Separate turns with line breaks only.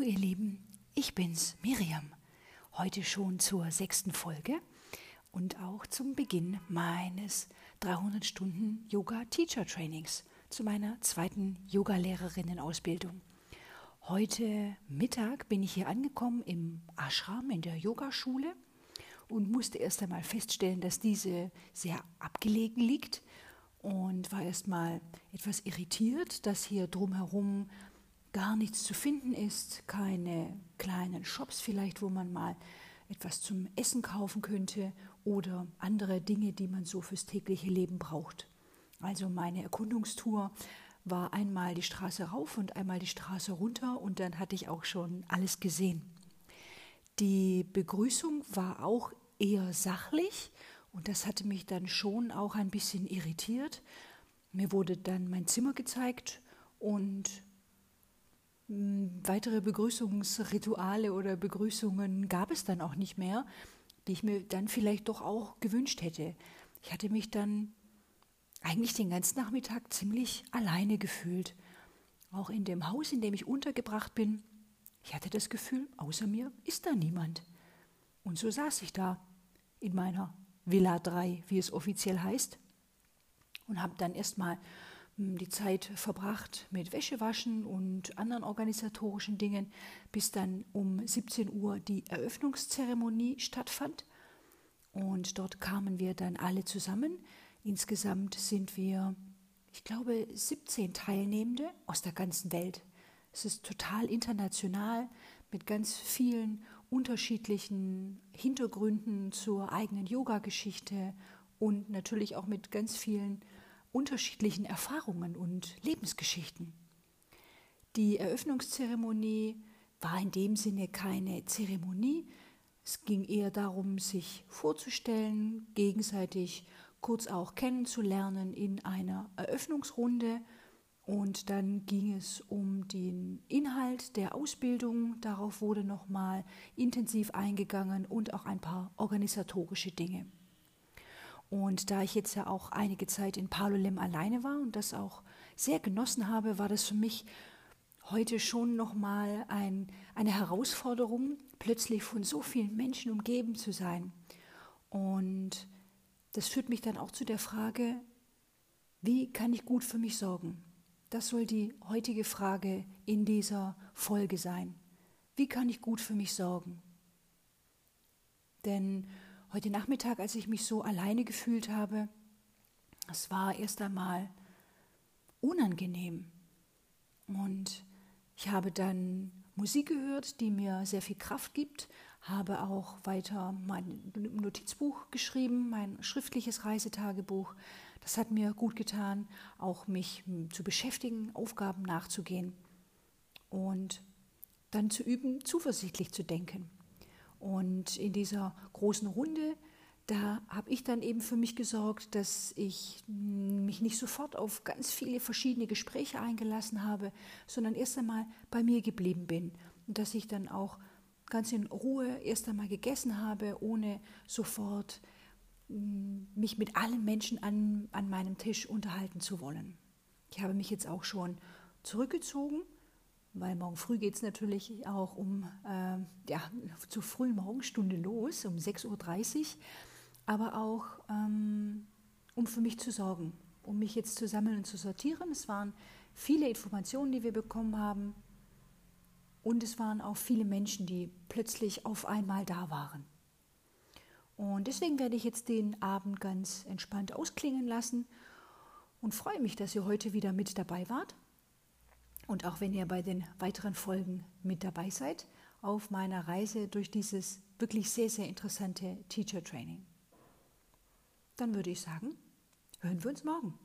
Hallo ihr Lieben, ich bin's, Miriam. Heute schon zur sechsten Folge und auch zum Beginn meines 300 Stunden Yoga Teacher Trainings zu meiner zweiten Yoga-Lehrerinnen-Ausbildung. Heute Mittag bin ich hier angekommen im Ashram in der Yogaschule und musste erst einmal feststellen, dass diese sehr abgelegen liegt und war erst mal etwas irritiert, dass hier drumherum gar nichts zu finden ist, keine kleinen Shops vielleicht, wo man mal etwas zum Essen kaufen könnte oder andere Dinge, die man so fürs tägliche Leben braucht. Also meine Erkundungstour war einmal die Straße rauf und einmal die Straße runter und dann hatte ich auch schon alles gesehen. Die Begrüßung war auch eher sachlich und das hatte mich dann schon auch ein bisschen irritiert. Mir wurde dann mein Zimmer gezeigt und weitere Begrüßungsrituale oder Begrüßungen gab es dann auch nicht mehr, die ich mir dann vielleicht doch auch gewünscht hätte. Ich hatte mich dann eigentlich den ganzen Nachmittag ziemlich alleine gefühlt. Auch in dem Haus, in dem ich untergebracht bin, ich hatte das Gefühl, außer mir ist da niemand. Und so saß ich da in meiner Villa 3, wie es offiziell heißt, und habe dann erstmal die Zeit verbracht mit Wäschewaschen und anderen organisatorischen Dingen, bis dann um 17 Uhr die Eröffnungszeremonie stattfand. Und dort kamen wir dann alle zusammen. Insgesamt sind wir, ich glaube, 17 Teilnehmende aus der ganzen Welt. Es ist total international mit ganz vielen unterschiedlichen Hintergründen zur eigenen Yoga-Geschichte und natürlich auch mit ganz vielen unterschiedlichen Erfahrungen und Lebensgeschichten. Die Eröffnungszeremonie war in dem Sinne keine Zeremonie, es ging eher darum, sich vorzustellen, gegenseitig kurz auch kennenzulernen in einer Eröffnungsrunde. Und dann ging es um den Inhalt der Ausbildung. Darauf wurde nochmal intensiv eingegangen und auch ein paar organisatorische Dinge. Und da ich jetzt ja auch einige Zeit in Palolem alleine war und das auch sehr genossen habe, war das für mich heute schon nochmal ein, eine Herausforderung, plötzlich von so vielen Menschen umgeben zu sein. Und das führt mich dann auch zu der Frage, wie kann ich gut für mich sorgen? Das soll die heutige Frage in dieser Folge sein. Wie kann ich gut für mich sorgen? Denn heute Nachmittag, als ich mich so alleine gefühlt habe, es war erst einmal unangenehm. Und ich habe dann Musik gehört, die mir sehr viel Kraft gibt, habe auch weiter mein Notizbuch geschrieben, mein schriftliches Reisetagebuch. Das hat mir gut getan, auch mich zu beschäftigen, Aufgaben nachzugehen und dann zu üben, zuversichtlich zu denken. Und in dieser großen Runde, da habe ich dann eben für mich gesorgt, dass ich mich nicht sofort auf ganz viele verschiedene Gespräche eingelassen habe, sondern erst einmal bei mir geblieben bin. Und dass ich dann auch ganz in Ruhe erst einmal gegessen habe, ohne sofort mich mit allen Menschen an, an meinem Tisch unterhalten zu wollen. Ich habe mich jetzt auch schon zurückgezogen weil morgen früh geht es natürlich auch um äh, ja, zur frühen Morgenstunde los, um 6.30 Uhr, aber auch ähm, um für mich zu sorgen, um mich jetzt zu sammeln und zu sortieren. Es waren viele Informationen, die wir bekommen haben und es waren auch viele Menschen, die plötzlich auf einmal da waren. Und deswegen werde ich jetzt den Abend ganz entspannt ausklingen lassen und freue mich, dass ihr heute wieder mit dabei wart und auch wenn ihr bei den weiteren Folgen mit dabei seid auf meiner Reise durch dieses wirklich sehr, sehr interessante Teacher Training. Dann würde ich sagen, hören wir uns morgen.